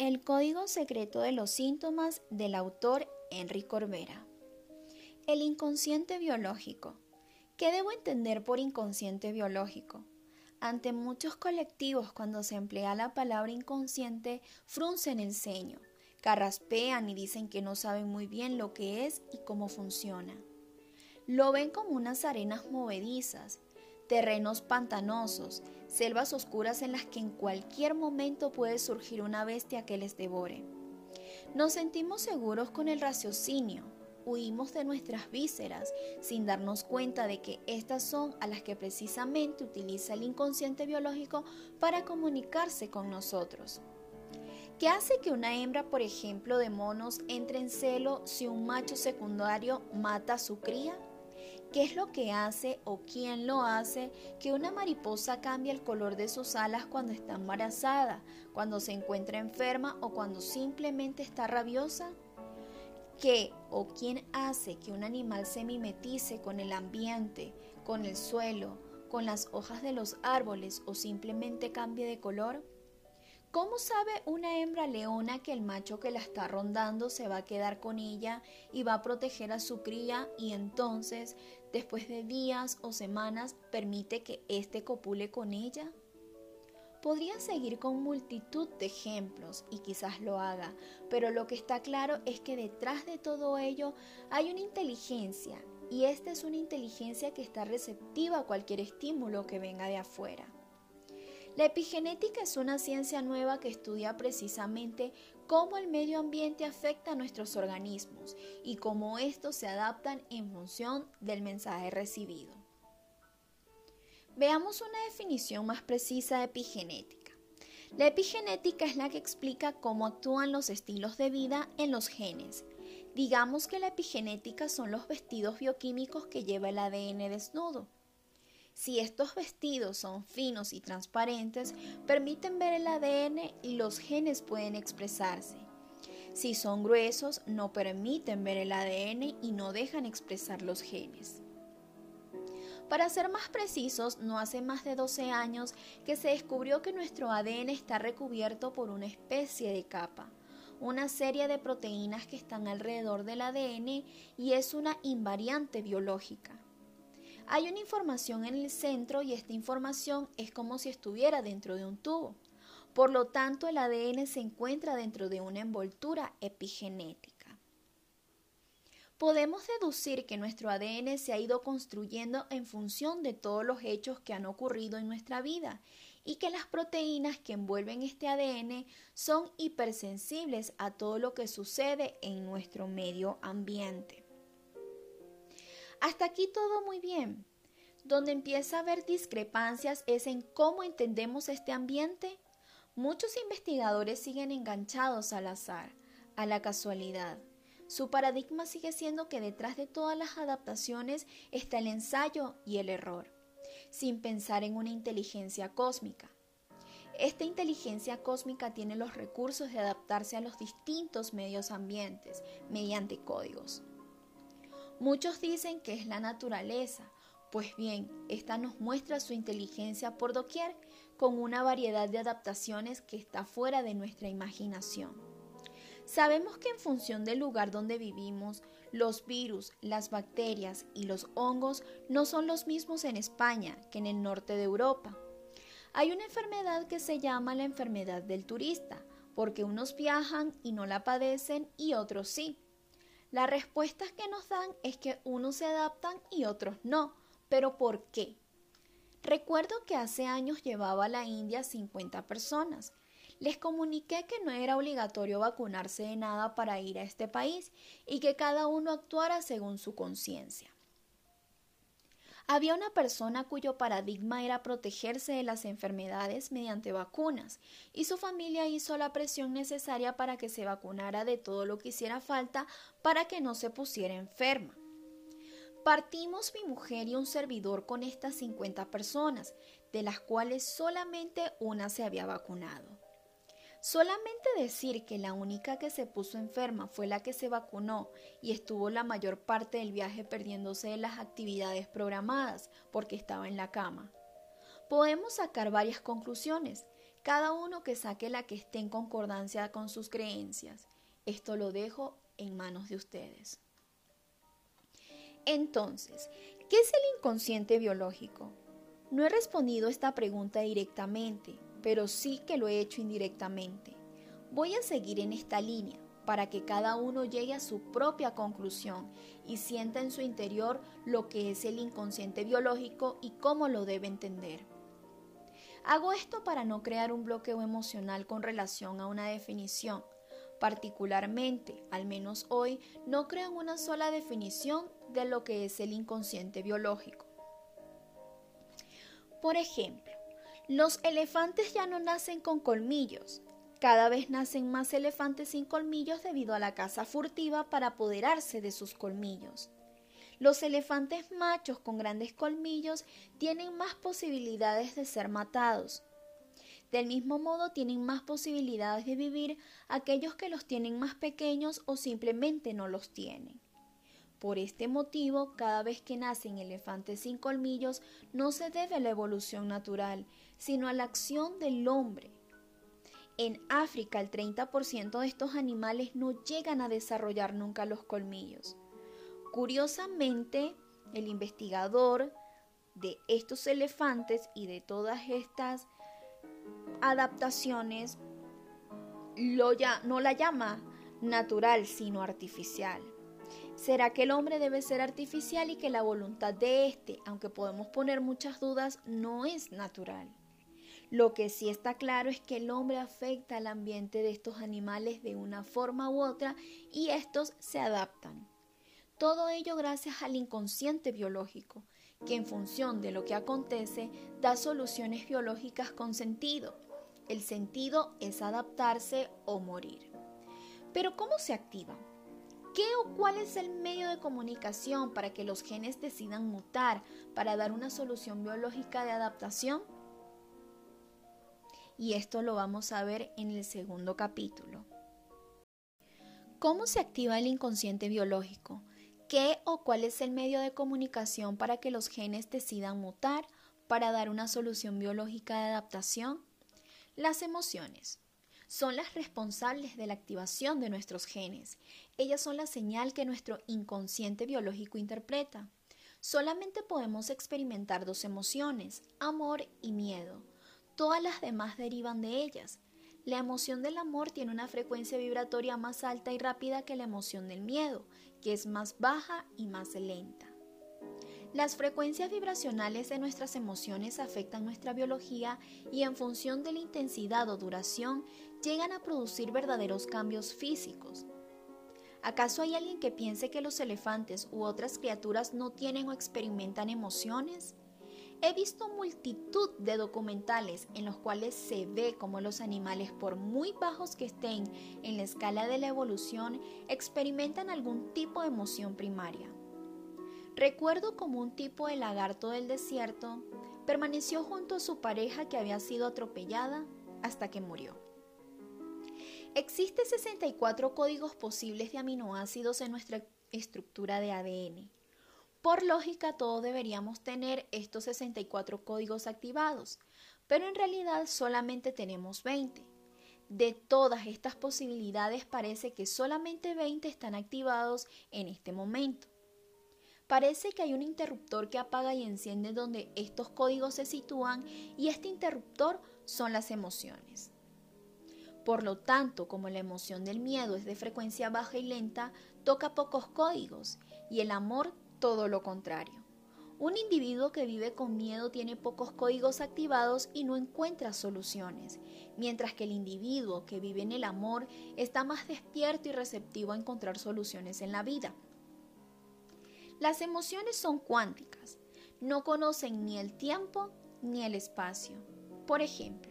El código secreto de los síntomas del autor Henry Corbera. El inconsciente biológico. ¿Qué debo entender por inconsciente biológico? Ante muchos colectivos cuando se emplea la palabra inconsciente fruncen el ceño, carraspean y dicen que no saben muy bien lo que es y cómo funciona. Lo ven como unas arenas movedizas, terrenos pantanosos, selvas oscuras en las que en cualquier momento puede surgir una bestia que les devore. Nos sentimos seguros con el raciocinio, huimos de nuestras vísceras sin darnos cuenta de que estas son a las que precisamente utiliza el inconsciente biológico para comunicarse con nosotros. ¿Qué hace que una hembra, por ejemplo, de monos entre en celo si un macho secundario mata a su cría? ¿Qué es lo que hace o quién lo hace que una mariposa cambie el color de sus alas cuando está embarazada, cuando se encuentra enferma o cuando simplemente está rabiosa? ¿Qué o quién hace que un animal se mimetice con el ambiente, con el suelo, con las hojas de los árboles o simplemente cambie de color? ¿Cómo sabe una hembra leona que el macho que la está rondando se va a quedar con ella y va a proteger a su cría y entonces, después de días o semanas, permite que éste copule con ella? Podría seguir con multitud de ejemplos y quizás lo haga, pero lo que está claro es que detrás de todo ello hay una inteligencia y esta es una inteligencia que está receptiva a cualquier estímulo que venga de afuera. La epigenética es una ciencia nueva que estudia precisamente cómo el medio ambiente afecta a nuestros organismos y cómo estos se adaptan en función del mensaje recibido. Veamos una definición más precisa de epigenética. La epigenética es la que explica cómo actúan los estilos de vida en los genes. Digamos que la epigenética son los vestidos bioquímicos que lleva el ADN desnudo. Si estos vestidos son finos y transparentes, permiten ver el ADN y los genes pueden expresarse. Si son gruesos, no permiten ver el ADN y no dejan expresar los genes. Para ser más precisos, no hace más de 12 años que se descubrió que nuestro ADN está recubierto por una especie de capa, una serie de proteínas que están alrededor del ADN y es una invariante biológica. Hay una información en el centro y esta información es como si estuviera dentro de un tubo. Por lo tanto, el ADN se encuentra dentro de una envoltura epigenética. Podemos deducir que nuestro ADN se ha ido construyendo en función de todos los hechos que han ocurrido en nuestra vida y que las proteínas que envuelven este ADN son hipersensibles a todo lo que sucede en nuestro medio ambiente. Hasta aquí todo muy bien. Donde empieza a haber discrepancias es en cómo entendemos este ambiente. Muchos investigadores siguen enganchados al azar, a la casualidad. Su paradigma sigue siendo que detrás de todas las adaptaciones está el ensayo y el error, sin pensar en una inteligencia cósmica. Esta inteligencia cósmica tiene los recursos de adaptarse a los distintos medios ambientes mediante códigos. Muchos dicen que es la naturaleza, pues bien, esta nos muestra su inteligencia por doquier con una variedad de adaptaciones que está fuera de nuestra imaginación. Sabemos que en función del lugar donde vivimos, los virus, las bacterias y los hongos no son los mismos en España que en el norte de Europa. Hay una enfermedad que se llama la enfermedad del turista, porque unos viajan y no la padecen y otros sí. La respuesta que nos dan es que unos se adaptan y otros no. ¿Pero por qué? Recuerdo que hace años llevaba a la India 50 personas. Les comuniqué que no era obligatorio vacunarse de nada para ir a este país y que cada uno actuara según su conciencia. Había una persona cuyo paradigma era protegerse de las enfermedades mediante vacunas, y su familia hizo la presión necesaria para que se vacunara de todo lo que hiciera falta para que no se pusiera enferma. Partimos mi mujer y un servidor con estas 50 personas, de las cuales solamente una se había vacunado. Solamente decir que la única que se puso enferma fue la que se vacunó y estuvo la mayor parte del viaje perdiéndose de las actividades programadas porque estaba en la cama. Podemos sacar varias conclusiones, Cada uno que saque la que esté en concordancia con sus creencias. Esto lo dejo en manos de ustedes. Entonces, ¿qué es el inconsciente biológico? No he respondido esta pregunta directamente, pero sí que lo he hecho indirectamente. Voy a seguir en esta línea para que cada uno llegue a su propia conclusión y sienta en su interior lo que es el inconsciente biológico y cómo lo debe entender. Hago esto para no crear un bloqueo emocional con relación a una definición. Particularmente, al menos hoy, no creo en una sola definición de lo que es el inconsciente biológico. Por ejemplo, los elefantes ya no nacen con colmillos. Cada vez nacen más elefantes sin colmillos debido a la caza furtiva para apoderarse de sus colmillos. Los elefantes machos con grandes colmillos tienen más posibilidades de ser matados. Del mismo modo tienen más posibilidades de vivir aquellos que los tienen más pequeños o simplemente no los tienen. Por este motivo, cada vez que nacen elefantes sin colmillos, no se debe a la evolución natural, sino a la acción del hombre. En África, el 30% de estos animales no llegan a desarrollar nunca los colmillos. Curiosamente, el investigador de estos elefantes y de todas estas adaptaciones lo ya, no la llama natural, sino artificial. ¿Será que el hombre debe ser artificial y que la voluntad de éste, aunque podemos poner muchas dudas, no es natural? Lo que sí está claro es que el hombre afecta al ambiente de estos animales de una forma u otra y estos se adaptan. Todo ello gracias al inconsciente biológico, que en función de lo que acontece da soluciones biológicas con sentido. El sentido es adaptarse o morir. Pero ¿cómo se activa? ¿Qué o cuál es el medio de comunicación para que los genes decidan mutar para dar una solución biológica de adaptación? Y esto lo vamos a ver en el segundo capítulo. ¿Cómo se activa el inconsciente biológico? ¿Qué o cuál es el medio de comunicación para que los genes decidan mutar para dar una solución biológica de adaptación? Las emociones son las responsables de la activación de nuestros genes. Ellas son la señal que nuestro inconsciente biológico interpreta. Solamente podemos experimentar dos emociones, amor y miedo. Todas las demás derivan de ellas. La emoción del amor tiene una frecuencia vibratoria más alta y rápida que la emoción del miedo, que es más baja y más lenta. Las frecuencias vibracionales de nuestras emociones afectan nuestra biología y en función de la intensidad o duración llegan a producir verdaderos cambios físicos. ¿Acaso hay alguien que piense que los elefantes u otras criaturas no tienen o experimentan emociones? He visto multitud de documentales en los cuales se ve cómo los animales, por muy bajos que estén en la escala de la evolución, experimentan algún tipo de emoción primaria. Recuerdo como un tipo de lagarto del desierto permaneció junto a su pareja que había sido atropellada hasta que murió. Existen 64 códigos posibles de aminoácidos en nuestra estructura de ADN. Por lógica, todos deberíamos tener estos 64 códigos activados, pero en realidad solamente tenemos 20. De todas estas posibilidades parece que solamente 20 están activados en este momento. Parece que hay un interruptor que apaga y enciende donde estos códigos se sitúan y este interruptor son las emociones. Por lo tanto, como la emoción del miedo es de frecuencia baja y lenta, toca pocos códigos y el amor todo lo contrario. Un individuo que vive con miedo tiene pocos códigos activados y no encuentra soluciones, mientras que el individuo que vive en el amor está más despierto y receptivo a encontrar soluciones en la vida. Las emociones son cuánticas, no conocen ni el tiempo ni el espacio. Por ejemplo,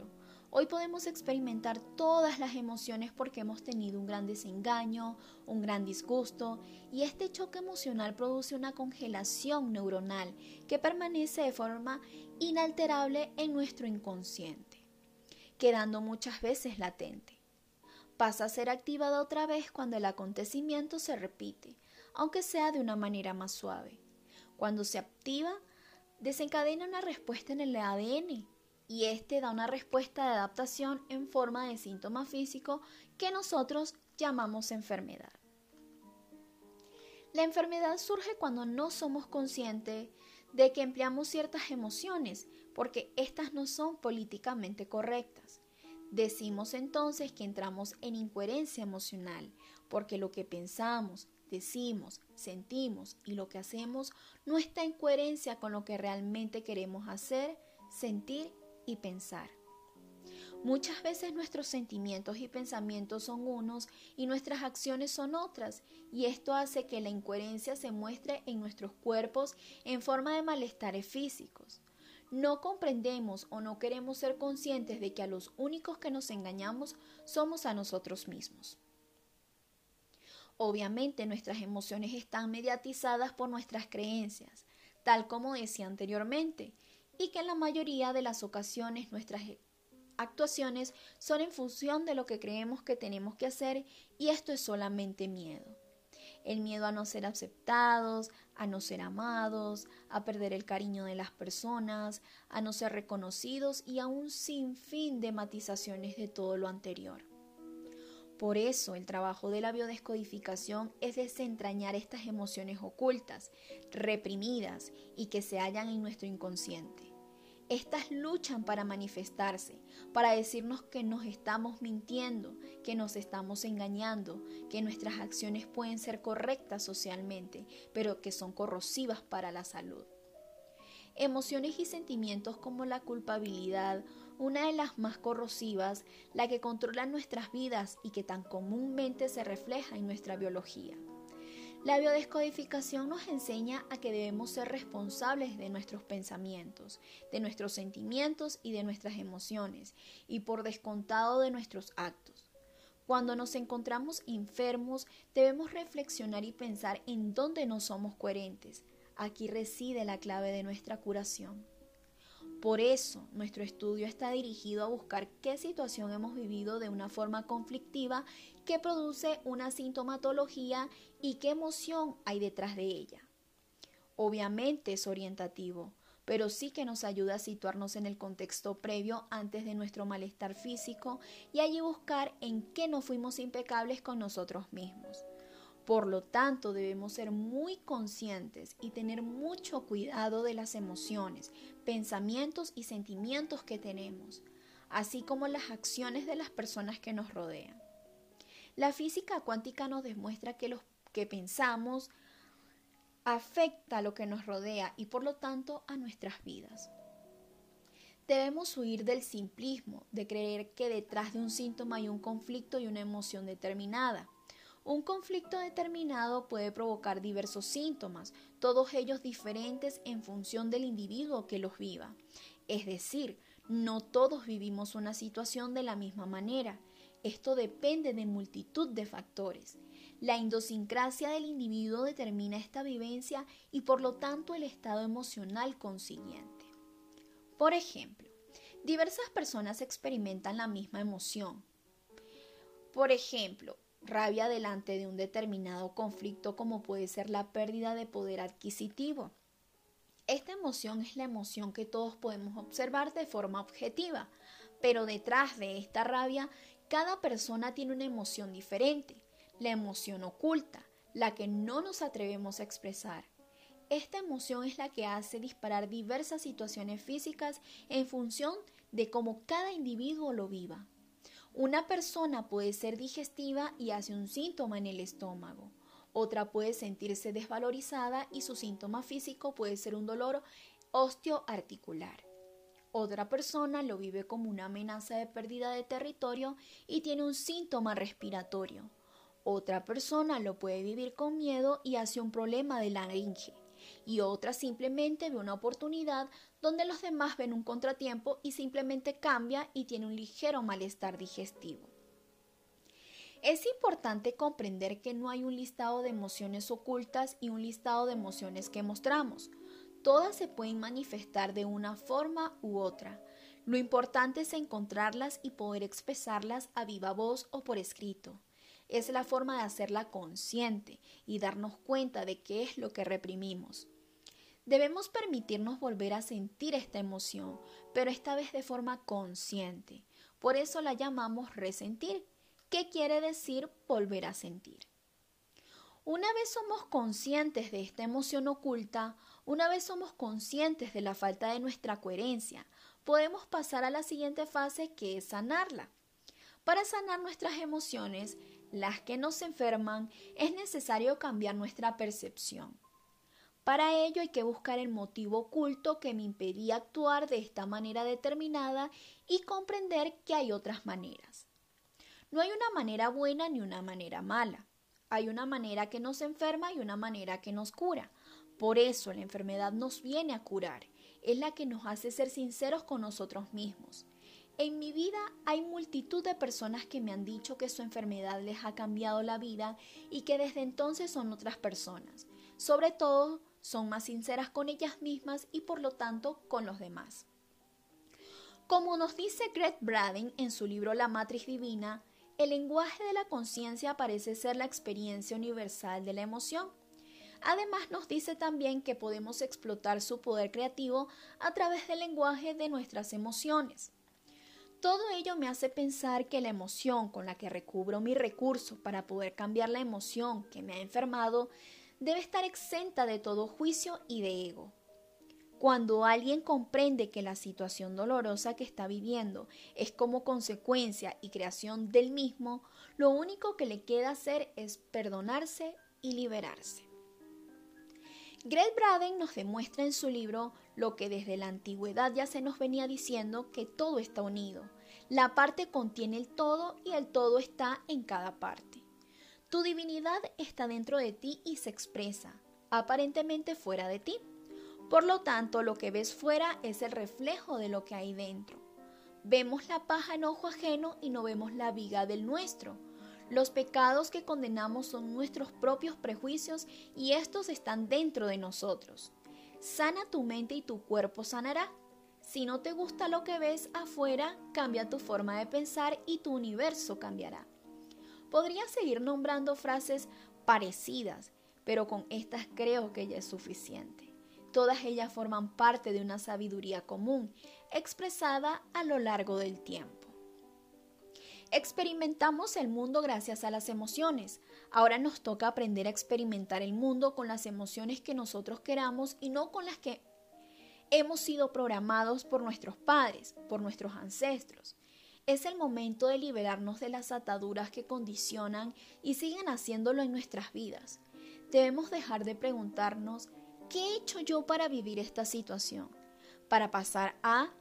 Hoy podemos experimentar todas las emociones porque hemos tenido un gran desengaño, un gran disgusto, y este choque emocional produce una congelación neuronal que permanece de forma inalterable en nuestro inconsciente, quedando muchas veces latente. Pasa a ser activada otra vez cuando el acontecimiento se repite, aunque sea de una manera más suave. Cuando se activa, desencadena una respuesta en el ADN y este da una respuesta de adaptación en forma de síntoma físico que nosotros llamamos enfermedad. La enfermedad surge cuando no somos conscientes de que empleamos ciertas emociones porque éstas no son políticamente correctas. Decimos entonces que entramos en incoherencia emocional porque lo que pensamos, decimos, sentimos y lo que hacemos no está en coherencia con lo que realmente queremos hacer, sentir y pensar. Muchas veces nuestros sentimientos y pensamientos son unos y nuestras acciones son otras, y esto hace que la incoherencia se muestre en nuestros cuerpos en forma de malestares físicos. No comprendemos o no queremos ser conscientes de que a los únicos que nos engañamos somos a nosotros mismos. Obviamente nuestras emociones están mediatizadas por nuestras creencias, tal como decía anteriormente, y que en la mayoría de las ocasiones nuestras actuaciones son en función de lo que creemos que tenemos que hacer y esto es solamente miedo. El miedo a no ser aceptados, a no ser amados, a perder el cariño de las personas, a no ser reconocidos y a un sinfín de matizaciones de todo lo anterior. Por eso el trabajo de la biodescodificación es desentrañar estas emociones ocultas, reprimidas y que se hallan en nuestro inconsciente. Estas luchan para manifestarse, para decirnos que nos estamos mintiendo, que nos estamos engañando, que nuestras acciones pueden ser correctas socialmente, pero que son corrosivas para la salud. Emociones y sentimientos como la culpabilidad, una de las más corrosivas, la que controla nuestras vidas y que tan comúnmente se refleja en nuestra biología. La biodescodificación nos enseña a que debemos ser responsables de nuestros pensamientos, de nuestros sentimientos y de nuestras emociones, y por descontado de nuestros actos. Cuando nos encontramos enfermos, debemos reflexionar y pensar en dónde no somos coherentes. Aquí reside la clave de nuestra curación. Por eso, nuestro estudio está dirigido a buscar qué situación hemos vivido de una forma conflictiva que produce una sintomatología y qué emoción hay detrás de ella. Obviamente es orientativo, pero sí que nos ayuda a situarnos en el contexto previo antes de nuestro malestar físico y allí buscar en qué no fuimos impecables con nosotros mismos. Por lo tanto, debemos ser muy conscientes y tener mucho cuidado de las emociones, pensamientos y sentimientos que tenemos, así como las acciones de las personas que nos rodean. La física cuántica nos demuestra que lo que pensamos afecta a lo que nos rodea y por lo tanto a nuestras vidas. Debemos huir del simplismo, de creer que detrás de un síntoma hay un conflicto y una emoción determinada. Un conflicto determinado puede provocar diversos síntomas, todos ellos diferentes en función del individuo que los viva. Es decir, no todos vivimos una situación de la misma manera. Esto depende de multitud de factores. La idiosincrasia del individuo determina esta vivencia y por lo tanto el estado emocional consiguiente. Por ejemplo, diversas personas experimentan la misma emoción. Por ejemplo, rabia delante de un determinado conflicto como puede ser la pérdida de poder adquisitivo. Esta emoción es la emoción que todos podemos observar de forma objetiva, pero detrás de esta rabia cada persona tiene una emoción diferente, la emoción oculta, la que no nos atrevemos a expresar. Esta emoción es la que hace disparar diversas situaciones físicas en función de cómo cada individuo lo viva. Una persona puede ser digestiva y hace un síntoma en el estómago. Otra puede sentirse desvalorizada y su síntoma físico puede ser un dolor osteoarticular. Otra persona lo vive como una amenaza de pérdida de territorio y tiene un síntoma respiratorio. Otra persona lo puede vivir con miedo y hace un problema de laringe. Y otra simplemente ve una oportunidad donde los demás ven un contratiempo y simplemente cambia y tiene un ligero malestar digestivo. Es importante comprender que no hay un listado de emociones ocultas y un listado de emociones que mostramos. Todas se pueden manifestar de una forma u otra. Lo importante es encontrarlas y poder expresarlas a viva voz o por escrito. Es la forma de hacerla consciente y darnos cuenta de qué es lo que reprimimos. Debemos permitirnos volver a sentir esta emoción, pero esta vez de forma consciente. Por eso la llamamos resentir. ¿Qué quiere decir volver a sentir? Una vez somos conscientes de esta emoción oculta, una vez somos conscientes de la falta de nuestra coherencia, podemos pasar a la siguiente fase que es sanarla. Para sanar nuestras emociones, las que nos enferman, es necesario cambiar nuestra percepción. Para ello hay que buscar el motivo oculto que me impedía actuar de esta manera determinada y comprender que hay otras maneras. No hay una manera buena ni una manera mala. Hay una manera que nos enferma y una manera que nos cura. Por eso la enfermedad nos viene a curar. Es la que nos hace ser sinceros con nosotros mismos. En mi vida hay multitud de personas que me han dicho que su enfermedad les ha cambiado la vida y que desde entonces son otras personas. Sobre todo, son más sinceras con ellas mismas y por lo tanto con los demás. Como nos dice Greg Braden en su libro La Matriz Divina, el lenguaje de la conciencia parece ser la experiencia universal de la emoción. Además nos dice también que podemos explotar su poder creativo a través del lenguaje de nuestras emociones. Todo ello me hace pensar que la emoción con la que recubro mi recurso para poder cambiar la emoción que me ha enfermado debe estar exenta de todo juicio y de ego. Cuando alguien comprende que la situación dolorosa que está viviendo es como consecuencia y creación del mismo, lo único que le queda hacer es perdonarse y liberarse. Greg Braden nos demuestra en su libro lo que desde la antigüedad ya se nos venía diciendo que todo está unido. La parte contiene el todo y el todo está en cada parte. Tu divinidad está dentro de ti y se expresa, aparentemente fuera de ti. Por lo tanto, lo que ves fuera es el reflejo de lo que hay dentro. Vemos la paja en ojo ajeno y no vemos la viga del nuestro. Los pecados que condenamos son nuestros propios prejuicios y estos están dentro de nosotros. Sana tu mente y tu cuerpo sanará. Si no te gusta lo que ves afuera, cambia tu forma de pensar y tu universo cambiará. Podría seguir nombrando frases parecidas, pero con estas creo que ya es suficiente. Todas ellas forman parte de una sabiduría común, expresada a lo largo del tiempo. Experimentamos el mundo gracias a las emociones. Ahora nos toca aprender a experimentar el mundo con las emociones que nosotros queramos y no con las que hemos sido programados por nuestros padres, por nuestros ancestros. Es el momento de liberarnos de las ataduras que condicionan y siguen haciéndolo en nuestras vidas. Debemos dejar de preguntarnos, ¿qué he hecho yo para vivir esta situación? Para pasar a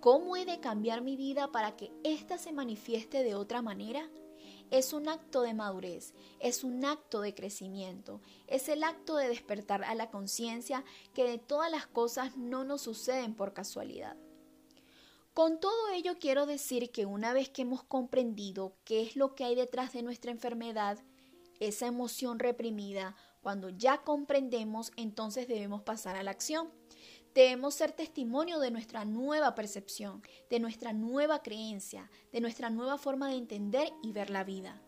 ¿Cómo he de cambiar mi vida para que ésta se manifieste de otra manera? Es un acto de madurez, es un acto de crecimiento, es el acto de despertar a la conciencia que de todas las cosas no nos suceden por casualidad. Con todo ello quiero decir que una vez que hemos comprendido qué es lo que hay detrás de nuestra enfermedad, esa emoción reprimida, cuando ya comprendemos, entonces debemos pasar a la acción. Debemos ser testimonio de nuestra nueva percepción, de nuestra nueva creencia, de nuestra nueva forma de entender y ver la vida.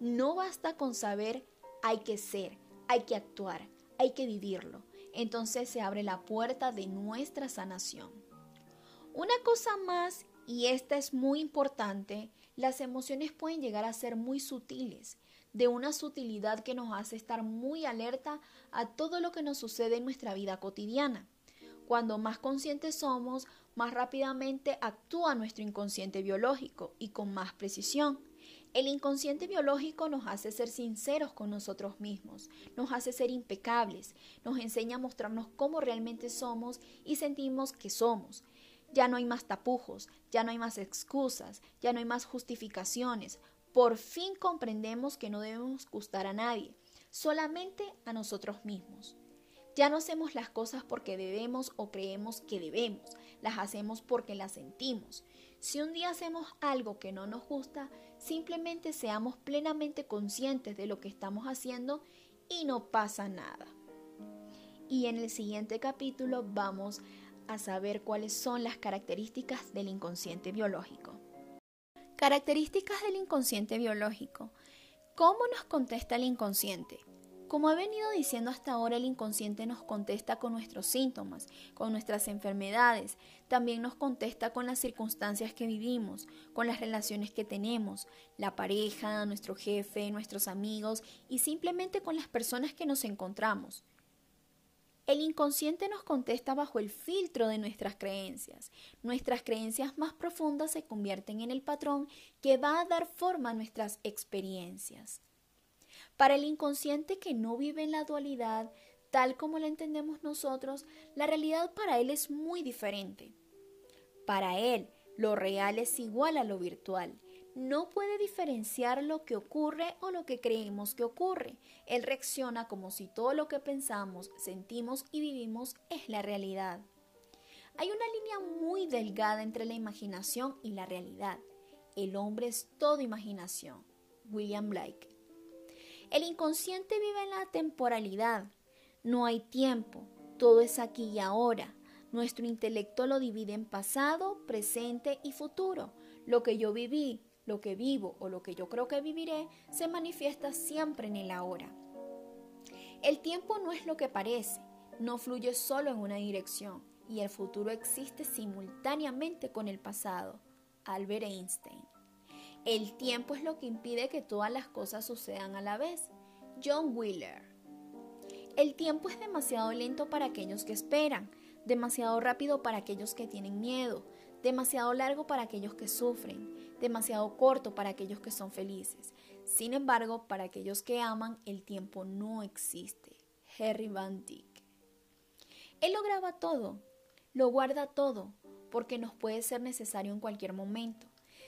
No basta con saber, hay que ser, hay que actuar, hay que vivirlo. Entonces se abre la puerta de nuestra sanación. Una cosa más, y esta es muy importante, las emociones pueden llegar a ser muy sutiles, de una sutilidad que nos hace estar muy alerta a todo lo que nos sucede en nuestra vida cotidiana. Cuando más conscientes somos, más rápidamente actúa nuestro inconsciente biológico y con más precisión. El inconsciente biológico nos hace ser sinceros con nosotros mismos, nos hace ser impecables, nos enseña a mostrarnos cómo realmente somos y sentimos que somos. Ya no hay más tapujos, ya no hay más excusas, ya no hay más justificaciones. Por fin comprendemos que no debemos gustar a nadie, solamente a nosotros mismos. Ya no hacemos las cosas porque debemos o creemos que debemos, las hacemos porque las sentimos. Si un día hacemos algo que no nos gusta, simplemente seamos plenamente conscientes de lo que estamos haciendo y no pasa nada. Y en el siguiente capítulo vamos a saber cuáles son las características del inconsciente biológico. Características del inconsciente biológico. ¿Cómo nos contesta el inconsciente? Como he venido diciendo hasta ahora, el inconsciente nos contesta con nuestros síntomas, con nuestras enfermedades, también nos contesta con las circunstancias que vivimos, con las relaciones que tenemos, la pareja, nuestro jefe, nuestros amigos y simplemente con las personas que nos encontramos. El inconsciente nos contesta bajo el filtro de nuestras creencias. Nuestras creencias más profundas se convierten en el patrón que va a dar forma a nuestras experiencias. Para el inconsciente que no vive en la dualidad, tal como la entendemos nosotros, la realidad para él es muy diferente. Para él, lo real es igual a lo virtual no puede diferenciar lo que ocurre o lo que creemos que ocurre. Él reacciona como si todo lo que pensamos, sentimos y vivimos es la realidad. Hay una línea muy delgada entre la imaginación y la realidad. El hombre es todo imaginación. William Blake. El inconsciente vive en la temporalidad. No hay tiempo, todo es aquí y ahora. Nuestro intelecto lo divide en pasado, presente y futuro. Lo que yo viví, lo que vivo o lo que yo creo que viviré se manifiesta siempre en el ahora. El tiempo no es lo que parece, no fluye solo en una dirección y el futuro existe simultáneamente con el pasado. Albert Einstein. El tiempo es lo que impide que todas las cosas sucedan a la vez. John Wheeler. El tiempo es demasiado lento para aquellos que esperan, demasiado rápido para aquellos que tienen miedo, demasiado largo para aquellos que sufren, demasiado corto para aquellos que son felices. Sin embargo, para aquellos que aman, el tiempo no existe. Harry Van Dyck. Él lo graba todo, lo guarda todo, porque nos puede ser necesario en cualquier momento.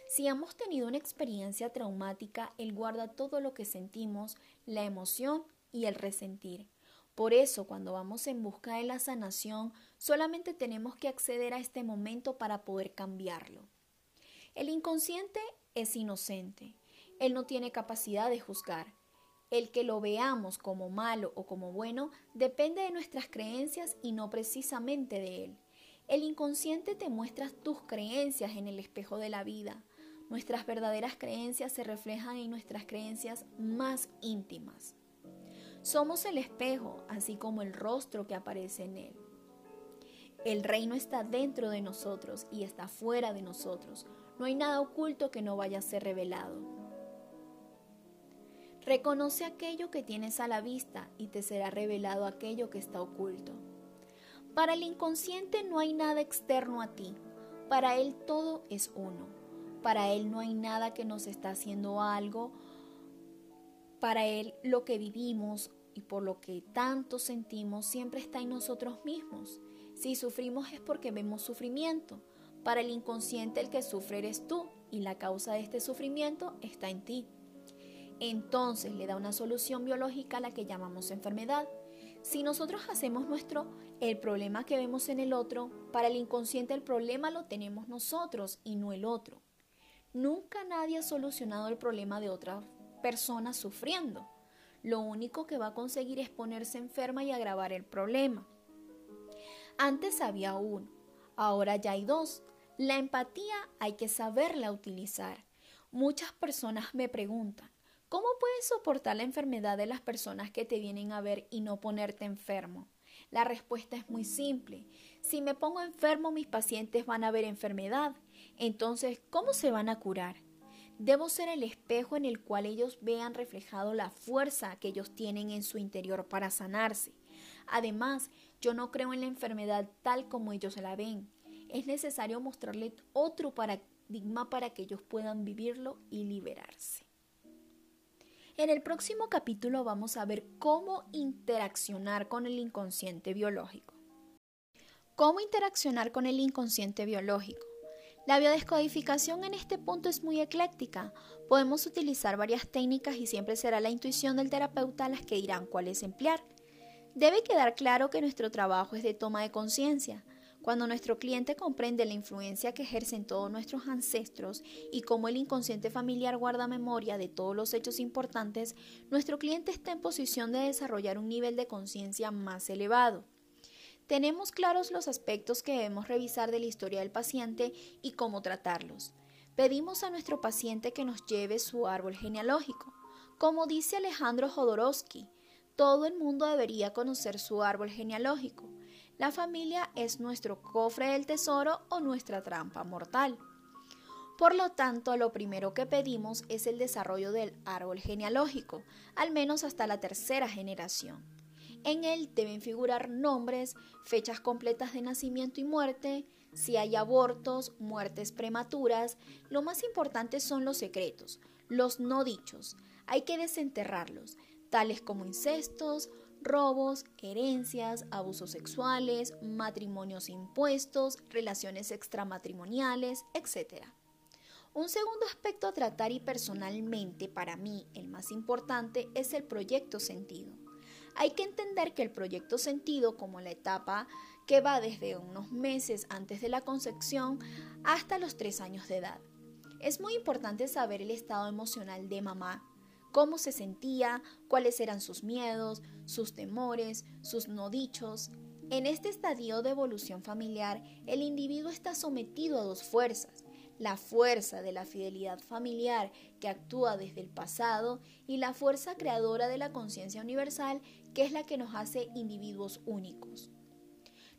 Si hemos tenido una experiencia traumática, Él guarda todo lo que sentimos, la emoción y el resentir. Por eso, cuando vamos en busca de la sanación, solamente tenemos que acceder a este momento para poder cambiarlo. El inconsciente es inocente. Él no tiene capacidad de juzgar. El que lo veamos como malo o como bueno depende de nuestras creencias y no precisamente de él. El inconsciente te muestra tus creencias en el espejo de la vida. Nuestras verdaderas creencias se reflejan en nuestras creencias más íntimas. Somos el espejo, así como el rostro que aparece en él. El reino está dentro de nosotros y está fuera de nosotros. No hay nada oculto que no vaya a ser revelado. Reconoce aquello que tienes a la vista y te será revelado aquello que está oculto. Para el inconsciente no hay nada externo a ti. Para él todo es uno. Para él no hay nada que nos está haciendo algo para Él lo que vivimos y por lo que tanto sentimos siempre está en nosotros mismos. Si sufrimos es porque vemos sufrimiento. Para el inconsciente el que sufre eres tú y la causa de este sufrimiento está en ti. Entonces le da una solución biológica a la que llamamos enfermedad. Si nosotros hacemos nuestro el problema que vemos en el otro, para el inconsciente el problema lo tenemos nosotros y no el otro. Nunca nadie ha solucionado el problema de otra personas sufriendo. Lo único que va a conseguir es ponerse enferma y agravar el problema. Antes había uno, ahora ya hay dos. La empatía hay que saberla utilizar. Muchas personas me preguntan, ¿cómo puedes soportar la enfermedad de las personas que te vienen a ver y no ponerte enfermo? La respuesta es muy simple. Si me pongo enfermo, mis pacientes van a ver enfermedad. Entonces, ¿cómo se van a curar? Debo ser el espejo en el cual ellos vean reflejado la fuerza que ellos tienen en su interior para sanarse. Además, yo no creo en la enfermedad tal como ellos la ven. Es necesario mostrarles otro paradigma para que ellos puedan vivirlo y liberarse. En el próximo capítulo vamos a ver cómo interaccionar con el inconsciente biológico. ¿Cómo interaccionar con el inconsciente biológico? La biodescodificación en este punto es muy ecléctica. Podemos utilizar varias técnicas y siempre será la intuición del terapeuta las que dirán cuáles emplear. Debe quedar claro que nuestro trabajo es de toma de conciencia. Cuando nuestro cliente comprende la influencia que ejercen todos nuestros ancestros y cómo el inconsciente familiar guarda memoria de todos los hechos importantes, nuestro cliente está en posición de desarrollar un nivel de conciencia más elevado. Tenemos claros los aspectos que debemos revisar de la historia del paciente y cómo tratarlos. Pedimos a nuestro paciente que nos lleve su árbol genealógico. Como dice Alejandro Jodorowsky, Todo el mundo debería conocer su árbol genealógico. La familia es nuestro cofre del tesoro o nuestra trampa mortal. Por lo tanto, lo primero que pedimos es el desarrollo del árbol genealógico, al menos hasta la tercera generación. En él deben figurar nombres, fechas completas de nacimiento y muerte, si hay abortos, muertes prematuras. Lo más importante son los secretos, los no dichos. Hay que desenterrarlos, tales como incestos, robos, herencias, abusos sexuales, matrimonios impuestos, relaciones extramatrimoniales, etc. Un segundo aspecto a tratar y personalmente para mí el más importante es el proyecto sentido. Hay que entender que el proyecto sentido, como la etapa que va desde unos meses antes de la concepción hasta los tres años de edad. Es muy importante saber el estado emocional de mamá, cómo se sentía, cuáles eran sus miedos, sus temores, sus no dichos. En este estadio de evolución familiar, el individuo está sometido a dos fuerzas, la fuerza de la fidelidad familiar que actúa desde el pasado y la fuerza creadora de la conciencia universal que es la que nos hace individuos únicos.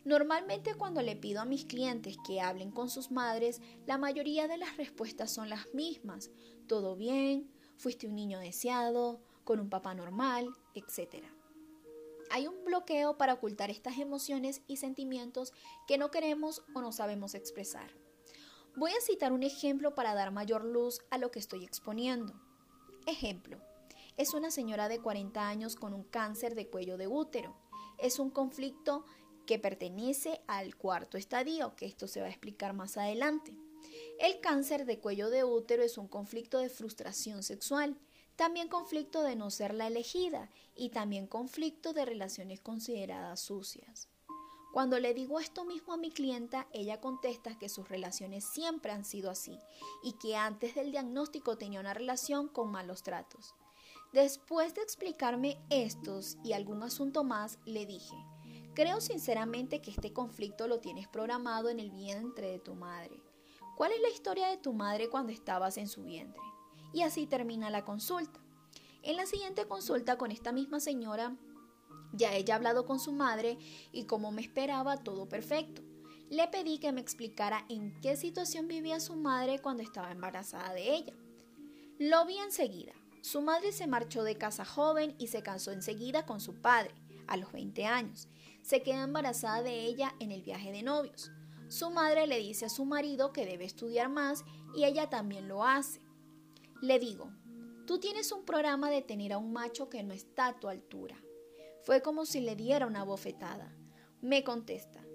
Normalmente cuando le pido a mis clientes que hablen con sus madres, la mayoría de las respuestas son las mismas. Todo bien, fuiste un niño deseado, con un papá normal, etc. Hay un bloqueo para ocultar estas emociones y sentimientos que no queremos o no sabemos expresar. Voy a citar un ejemplo para dar mayor luz a lo que estoy exponiendo. Ejemplo. Es una señora de 40 años con un cáncer de cuello de útero. Es un conflicto que pertenece al cuarto estadio, que esto se va a explicar más adelante. El cáncer de cuello de útero es un conflicto de frustración sexual, también conflicto de no ser la elegida y también conflicto de relaciones consideradas sucias. Cuando le digo esto mismo a mi clienta, ella contesta que sus relaciones siempre han sido así y que antes del diagnóstico tenía una relación con malos tratos. Después de explicarme estos y algún asunto más, le dije, creo sinceramente que este conflicto lo tienes programado en el vientre de tu madre. ¿Cuál es la historia de tu madre cuando estabas en su vientre? Y así termina la consulta. En la siguiente consulta con esta misma señora, ya ella ha hablado con su madre y como me esperaba, todo perfecto. Le pedí que me explicara en qué situación vivía su madre cuando estaba embarazada de ella. Lo vi enseguida. Su madre se marchó de casa joven y se casó enseguida con su padre, a los 20 años. Se queda embarazada de ella en el viaje de novios. Su madre le dice a su marido que debe estudiar más y ella también lo hace. Le digo, tú tienes un programa de tener a un macho que no está a tu altura. Fue como si le diera una bofetada. Me contesta,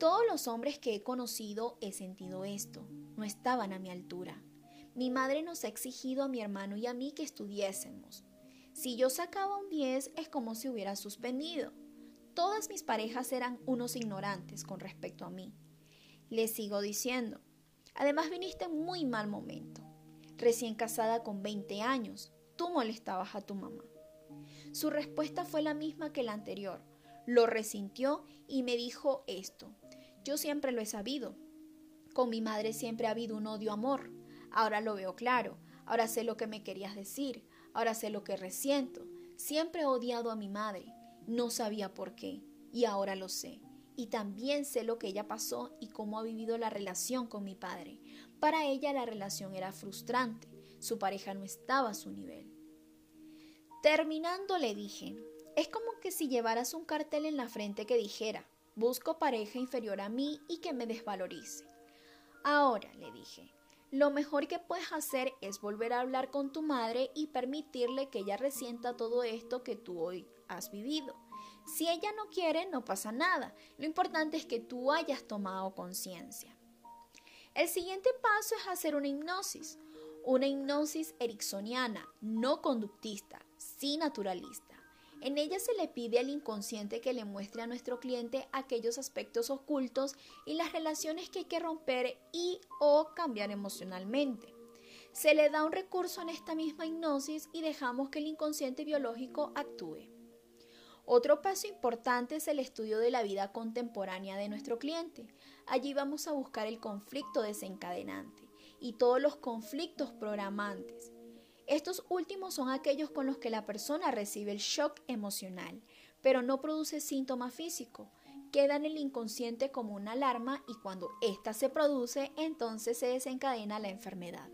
todos los hombres que he conocido he sentido esto, no estaban a mi altura. Mi madre nos ha exigido a mi hermano y a mí que estudiésemos. Si yo sacaba un 10 es como si hubiera suspendido. Todas mis parejas eran unos ignorantes con respecto a mí. Le sigo diciendo, además viniste en muy mal momento. Recién casada con 20 años, tú molestabas a tu mamá. Su respuesta fue la misma que la anterior. Lo resintió y me dijo esto. Yo siempre lo he sabido. Con mi madre siempre ha habido un odio-amor. Ahora lo veo claro. Ahora sé lo que me querías decir. Ahora sé lo que resiento. Siempre he odiado a mi madre. No sabía por qué. Y ahora lo sé. Y también sé lo que ella pasó y cómo ha vivido la relación con mi padre. Para ella la relación era frustrante. Su pareja no estaba a su nivel. Terminando le dije, es como que si llevaras un cartel en la frente que dijera, busco pareja inferior a mí y que me desvalorice. Ahora, le dije, lo mejor que puedes hacer es volver a hablar con tu madre y permitirle que ella resienta todo esto que tú hoy has vivido. Si ella no quiere, no pasa nada. Lo importante es que tú hayas tomado conciencia. El siguiente paso es hacer una hipnosis, una hipnosis ericksoniana, no conductista, sí naturalista. En ella se le pide al inconsciente que le muestre a nuestro cliente aquellos aspectos ocultos y las relaciones que hay que romper y o cambiar emocionalmente. Se le da un recurso en esta misma hipnosis y dejamos que el inconsciente biológico actúe. Otro paso importante es el estudio de la vida contemporánea de nuestro cliente. Allí vamos a buscar el conflicto desencadenante y todos los conflictos programantes Estos últimos son aquellos con los que la persona recibe el shock emocional, pero no produce síntoma físico. Queda en el inconsciente como una alarma y cuando ésta se produce, entonces se desencadena la enfermedad.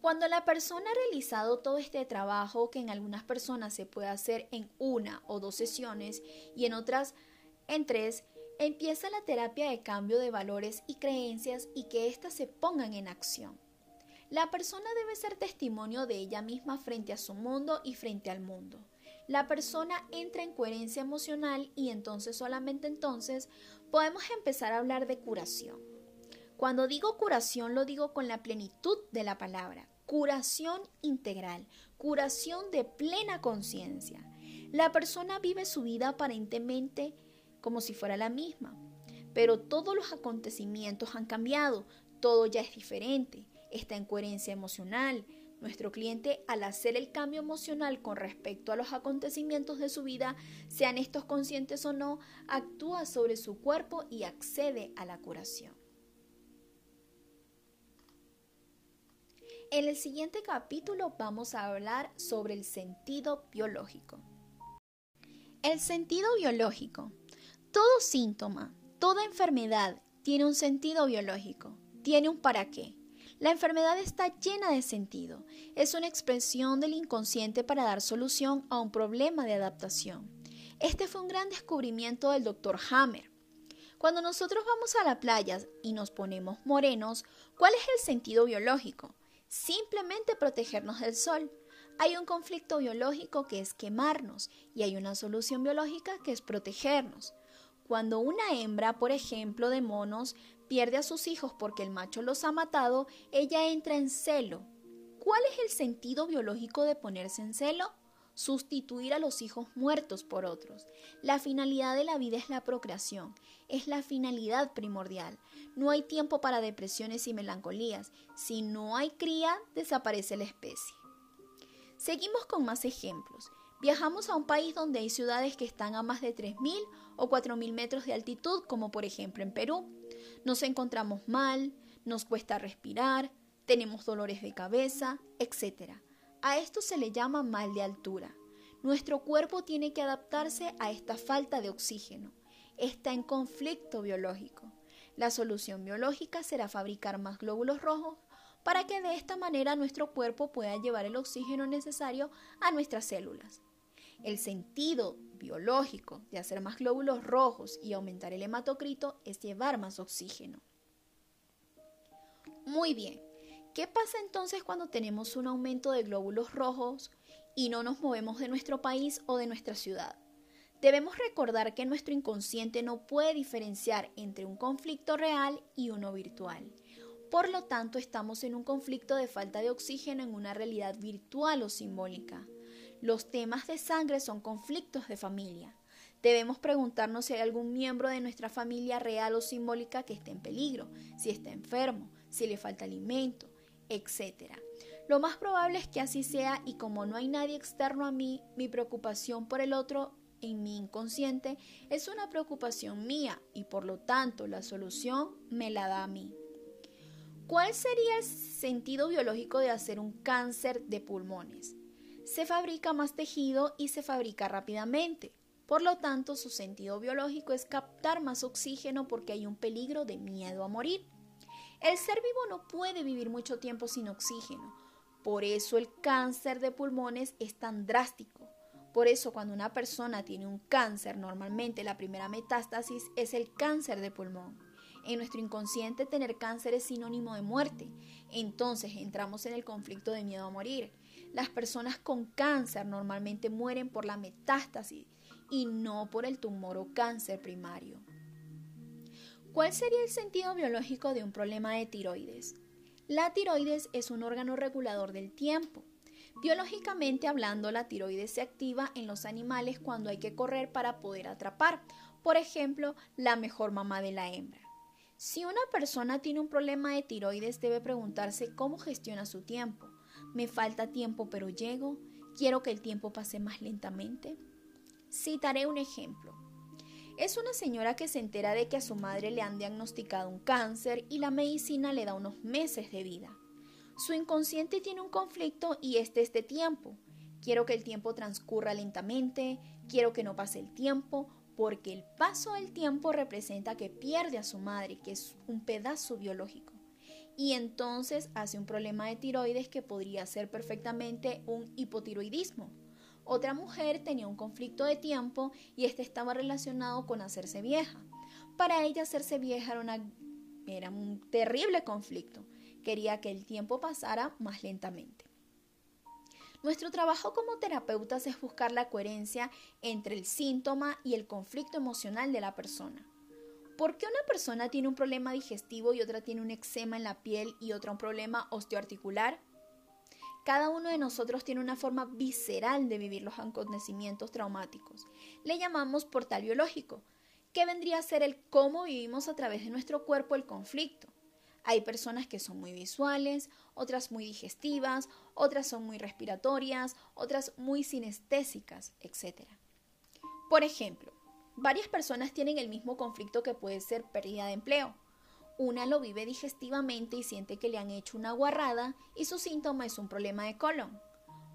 Cuando la persona ha realizado todo este trabajo, que en algunas personas se puede hacer en una o dos sesiones y en otras en tres, empieza la terapia de cambio de valores y creencias y que éstas se pongan en acción. La persona debe ser testimonio de ella misma frente a su mundo y frente al mundo. La persona entra en coherencia emocional y entonces solamente entonces podemos empezar a hablar de curación. Cuando digo curación lo digo con la plenitud de la palabra, curación integral, curación de plena conciencia. La persona vive su vida aparentemente como si fuera la misma, pero todos los acontecimientos han cambiado, todo ya es diferente está en coherencia emocional. Nuestro cliente, al hacer el cambio emocional con respecto a los acontecimientos de su vida, sean estos conscientes o no, actúa sobre su cuerpo y accede a la curación. En el siguiente capítulo vamos a hablar sobre el sentido biológico. El sentido biológico. Todo síntoma, toda enfermedad tiene un sentido biológico, tiene un para qué. La enfermedad está llena de sentido. Es una expresión del inconsciente para dar solución a un problema de adaptación. Este fue un gran descubrimiento del Dr. Hammer. Cuando nosotros vamos a la playa y nos ponemos morenos, ¿cuál es el sentido biológico? Simplemente protegernos del sol. Hay un conflicto biológico que es quemarnos y hay una solución biológica que es protegernos. Cuando una hembra, por ejemplo, de monos, pierde a sus hijos porque el macho los ha matado, ella entra en celo. ¿Cuál es el sentido biológico de ponerse en celo? Sustituir a los hijos muertos por otros. La finalidad de la vida es la procreación, es la finalidad primordial. No hay tiempo para depresiones y melancolías. Si no hay cría, desaparece la especie. Seguimos con más ejemplos. Viajamos a un país donde hay ciudades que están a más de 3.000 o 4.000 metros de altitud, como por ejemplo en Perú. Nos encontramos mal, nos cuesta respirar, tenemos dolores de cabeza, etc. A esto se le llama mal de altura. Nuestro cuerpo tiene que adaptarse a esta falta de oxígeno. Está en conflicto biológico. La solución biológica será fabricar más glóbulos rojos para que de esta manera nuestro cuerpo pueda llevar el oxígeno necesario a nuestras células. El sentido biológico de hacer más glóbulos rojos y aumentar el hematocrito es llevar más oxígeno. Muy bien, ¿qué pasa entonces cuando tenemos un aumento de glóbulos rojos y no nos movemos de nuestro país o de nuestra ciudad? Debemos recordar que nuestro inconsciente no puede diferenciar entre un conflicto real y uno virtual. Por lo tanto, estamos en un conflicto de falta de oxígeno en una realidad virtual o simbólica. Los temas de sangre son conflictos de familia. Debemos preguntarnos si hay algún miembro de nuestra familia real o simbólica que esté en peligro, si está enfermo, si le falta alimento, etc. Lo más probable es que así sea y como no hay nadie externo a mí, mi preocupación por el otro en mi inconsciente es una preocupación mía y por lo tanto la solución me la da a mí. ¿Cuál sería el sentido biológico de hacer un cáncer de pulmones? Se fabrica más tejido y se fabrica rápidamente. Por lo tanto, su sentido biológico es captar más oxígeno porque hay un peligro de miedo a morir. El ser vivo no puede vivir mucho tiempo sin oxígeno. Por eso el cáncer de pulmones es tan drástico. Por eso cuando una persona tiene un cáncer, normalmente la primera metástasis es el cáncer de pulmón. En nuestro inconsciente tener cáncer es sinónimo de muerte. Entonces entramos en el conflicto de miedo a morir. Las personas con cáncer normalmente mueren por la metástasis y no por el tumor o cáncer primario. ¿Cuál sería el sentido biológico de un problema de tiroides? La tiroides es un órgano regulador del tiempo. Biológicamente hablando, la tiroides se activa en los animales cuando hay que correr para poder atrapar, por ejemplo, la mejor mamá de la hembra. Si una persona tiene un problema de tiroides, debe preguntarse cómo gestiona su tiempo. ¿Me falta tiempo pero llego? ¿Quiero que el tiempo pase más lentamente? Citaré un ejemplo. Es una señora que se entera de que a su madre le han diagnosticado un cáncer y la medicina le da unos meses de vida. Su inconsciente tiene un conflicto y este es de tiempo. Quiero que el tiempo transcurra lentamente, quiero que no pase el tiempo, porque el paso del tiempo representa que pierde a su madre, que es un pedazo biológico. Y entonces hace un problema de tiroides que podría ser perfectamente un hipotiroidismo. Otra mujer tenía un conflicto de tiempo y este estaba relacionado con hacerse vieja. Para ella hacerse vieja era, un terrible conflicto. Quería que el tiempo pasara más lentamente. Nuestro trabajo como terapeutas es buscar la coherencia entre el síntoma y el conflicto emocional de la persona. ¿Por qué una persona tiene un problema digestivo y otra tiene un eczema en la piel y otra un problema osteoarticular? Cada uno de nosotros tiene una forma visceral de vivir los acontecimientos traumáticos. Le llamamos portal biológico, que vendría a ser el cómo vivimos a través de nuestro cuerpo el conflicto. Hay personas que son muy visuales, otras muy digestivas, otras son muy respiratorias, otras muy sinestésicas, etc. Por ejemplo, varias personas tienen el mismo conflicto que puede ser pérdida de empleo. Una lo vive digestivamente y siente que le han hecho una guarrada y su síntoma es un problema de colon.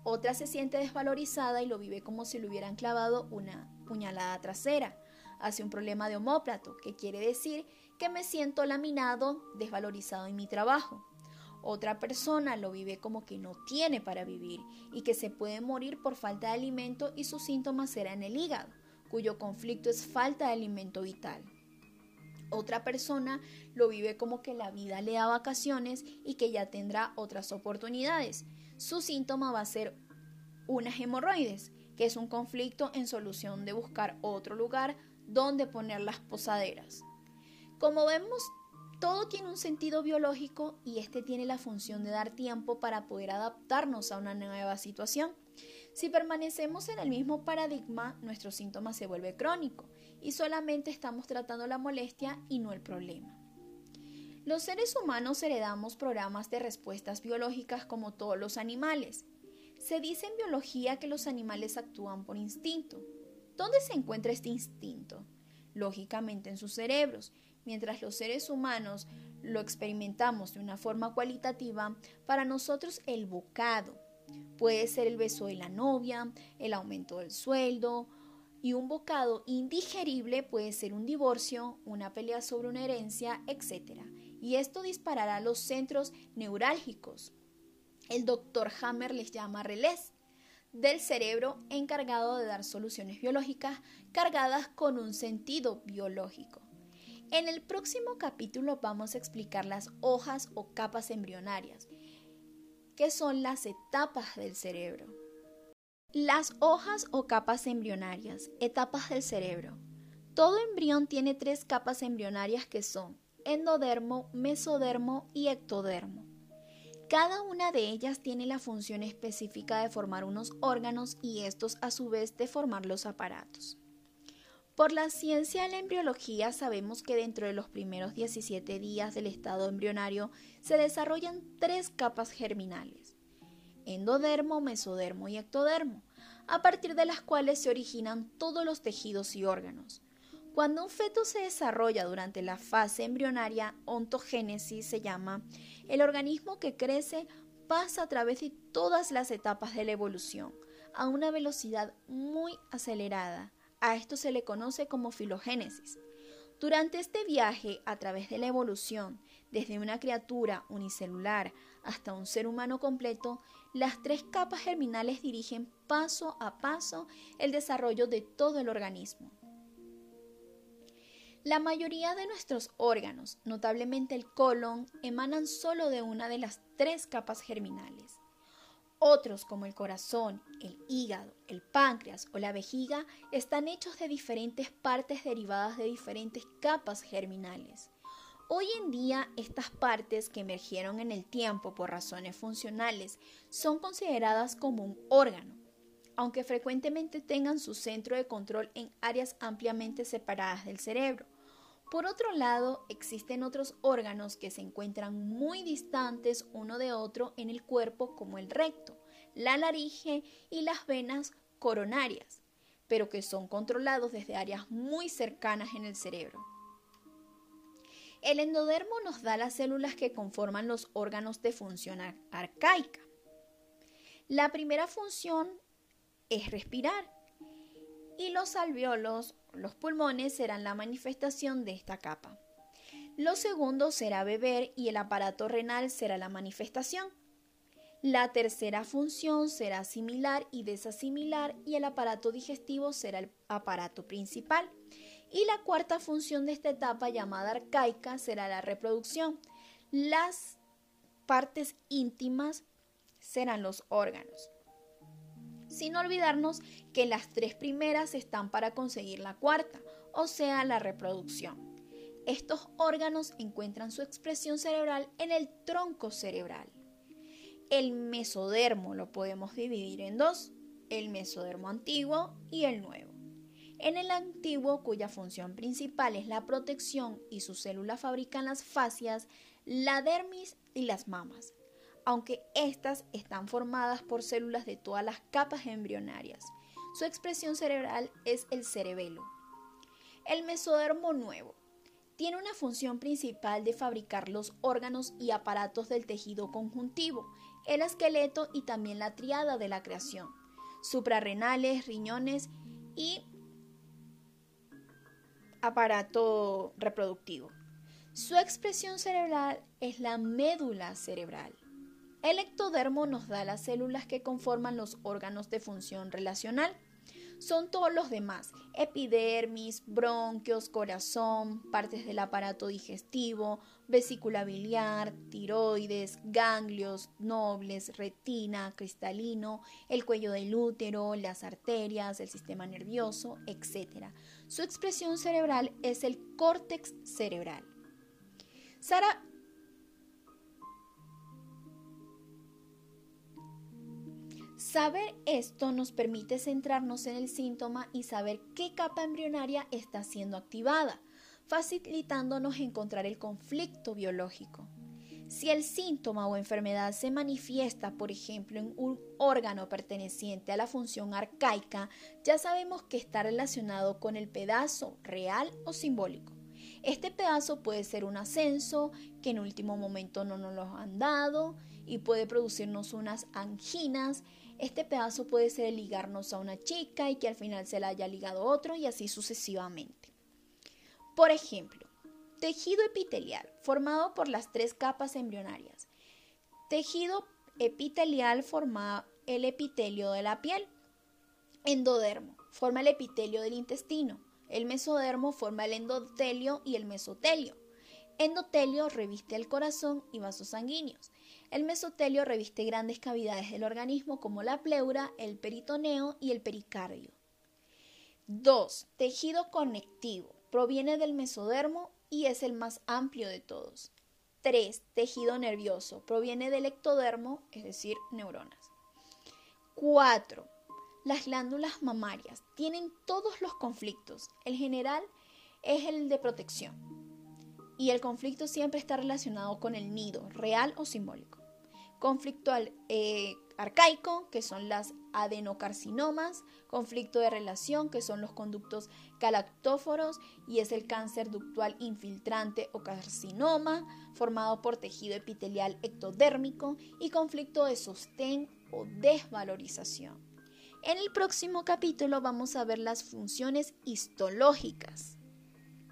Otra se siente desvalorizada y lo vive como si le hubieran clavado una puñalada trasera. Hace un problema de homóplato, que quiere decir que me siento laminado, desvalorizado en mi trabajo. Otra persona lo vive como que no tiene para vivir y que se puede morir por falta de alimento y sus síntomas serán el hígado, cuyo conflicto es falta de alimento vital. Otra persona lo vive como que la vida le da vacaciones y que ya tendrá otras oportunidades. Su síntoma va a ser unas hemorroides, que es un conflicto en solución de buscar otro lugar donde poner las posaderas. Como vemos, todo tiene un sentido biológico y este tiene la función de dar tiempo para poder adaptarnos a una nueva situación. Si permanecemos en el mismo paradigma, nuestro síntoma se vuelve crónico y solamente estamos tratando la molestia y no el problema. Los seres humanos heredamos programas de respuestas biológicas como todos los animales. Se dice en biología que los animales actúan por instinto. ¿Dónde se encuentra este instinto? Lógicamente en sus cerebros, Mientras los seres humanos lo experimentamos de una forma cualitativa, para nosotros el bocado puede ser el beso de la novia, el aumento del sueldo, y un bocado indigerible puede ser un divorcio, una pelea sobre una herencia, etc. Y esto disparará los centros neurálgicos. El doctor Hammer les llama relés del cerebro encargado de dar soluciones biológicas cargadas con un sentido biológico. En el próximo capítulo vamos a explicar las hojas o capas embrionarias, que son las etapas del cerebro. Las hojas o capas embrionarias, etapas del cerebro. Todo embrión tiene tres capas embrionarias que son endodermo, mesodermo y ectodermo. Cada una de ellas tiene la función específica de formar unos órganos y estos a su vez de formar los aparatos. Por la ciencia de la embriología sabemos que dentro de los primeros 17 días del estado embrionario se desarrollan tres capas germinales, endodermo, mesodermo y ectodermo, a partir de las cuales se originan todos los tejidos y órganos. Cuando un feto se desarrolla durante la fase embrionaria, ontogénesis se llama, el organismo que crece pasa a través de todas las etapas de la evolución, a una velocidad muy acelerada a esto se le conoce como filogénesis. Durante este viaje a través de la evolución, desde una criatura unicelular hasta un ser humano completo, las tres capas germinales dirigen paso a paso el desarrollo de todo el organismo. La mayoría de nuestros órganos, notablemente el colon, emanan solo de una de las tres capas germinales. Otros, como el corazón, el hígado, el páncreas o la vejiga, están hechos de diferentes partes derivadas de diferentes capas germinales. Hoy en día, estas partes que emergieron en el tiempo por razones funcionales son consideradas como un órgano, aunque frecuentemente tengan su centro de control en áreas ampliamente separadas del cerebro. Por otro lado, existen otros órganos que se encuentran muy distantes uno de otro en el cuerpo como el recto, la laringe y las venas coronarias, pero que son controlados desde áreas muy cercanas en el cerebro. El endodermo nos da las células que conforman los órganos de función arcaica. La primera función es respirar y los alveolos, los pulmones, serán la manifestación de esta capa. Lo segundo será beber y el aparato renal será la manifestación. La tercera función será similar y desasimilar y el aparato digestivo será el aparato principal. Y la cuarta función de esta etapa llamada arcaica será la reproducción. Las partes íntimas serán los órganos. Sin olvidarnos que las tres primeras están para conseguir la cuarta, o sea, la reproducción. Estos órganos encuentran su expresión cerebral en el tronco cerebral. El mesodermo lo podemos dividir en dos, el mesodermo antiguo y el nuevo. En el antiguo, cuya función principal es la protección y sus células fabrican las fascias, la dermis y las mamas, aunque éstas están formadas por células de todas las capas embrionarias. Su expresión cerebral es el cerebelo. El mesodermo nuevo tiene una función principal de fabricar los órganos y aparatos del tejido conjuntivo, el esqueleto y también la triada de la creación, suprarrenales, riñones y aparato reproductivo. Su expresión cerebral es la médula cerebral. El ectodermo nos da las células que conforman los órganos de función relacional. Son todos los demás, epidermis, bronquios, corazón, partes del aparato digestivo, vesícula biliar, tiroides, ganglios, nobles, retina, cristalino, el cuello del útero, las arterias, el sistema nervioso, etc. Su expresión cerebral es el córtex cerebral. Sara Saber esto nos permite centrarnos en el síntoma y saber qué capa embrionaria está siendo activada, facilitándonos encontrar el conflicto biológico. Si el síntoma o enfermedad se manifiesta, por ejemplo, en un órgano perteneciente a la función arcaica, ya sabemos que está relacionado con el pedazo real o simbólico. Este pedazo puede ser un ascenso que en último momento no nos lo han dado y puede producirnos unas anginas. Este pedazo puede ser ligarnos a una chica y que al final se la haya ligado otro y así sucesivamente. Por ejemplo, Tejido epitelial, formado por las tres capas embrionarias. Tejido epitelial forma el epitelio de la piel. Endodermo, forma el epitelio del intestino. El mesodermo forma el endotelio y el mesotelio. Endotelio reviste el corazón y vasos sanguíneos. El mesotelio reviste grandes cavidades del organismo como la pleura, el peritoneo y el pericardio. 2. Tejido conectivo. Proviene del mesodermo y es el más amplio de todos. 3. Tejido nervioso. Proviene del ectodermo, es decir, neuronas. 4. Las glándulas mamarias tienen todos los conflictos. El general es el de protección. Y el conflicto siempre está relacionado con el nido, real o simbólico. Conflicto eh, arcaico, que son las adenocarcinomas, conflicto de relación, que son los conductos galactóforos y es el cáncer ductual infiltrante o carcinoma, formado por tejido epitelial ectodérmico, y conflicto de sostén o desvalorización. En el próximo capítulo vamos a ver las funciones histológicas.